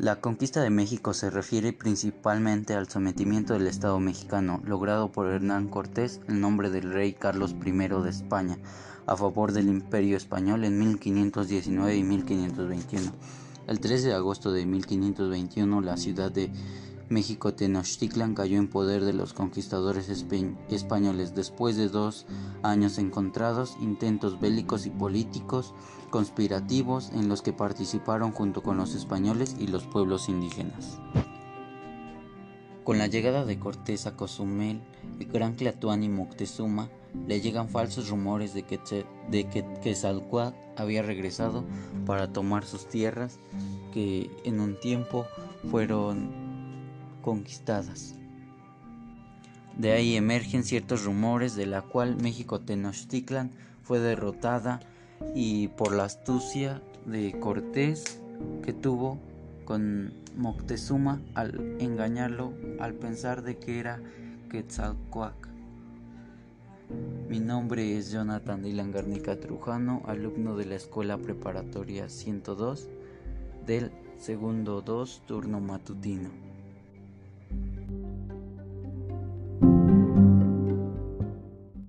La conquista de México se refiere principalmente al sometimiento del Estado mexicano, logrado por Hernán Cortés en nombre del rey Carlos I de España, a favor del Imperio Español en 1519 y 1521. El 13 de agosto de 1521, la ciudad de México Tenochtitlan cayó en poder de los conquistadores españoles después de dos años encontrados, intentos bélicos y políticos conspirativos en los que participaron junto con los españoles y los pueblos indígenas. Con la llegada de Cortés a Cozumel, el gran Tlatuán y Moctezuma le llegan falsos rumores de que, de que había regresado para tomar sus tierras que en un tiempo fueron conquistadas. De ahí emergen ciertos rumores de la cual México Tenochtitlan fue derrotada y por la astucia de Cortés que tuvo con Moctezuma al engañarlo al pensar de que era Quetzalcoatl. Mi nombre es Jonathan Dylan Garnica Trujano, alumno de la Escuela Preparatoria 102 del segundo 2 turno matutino.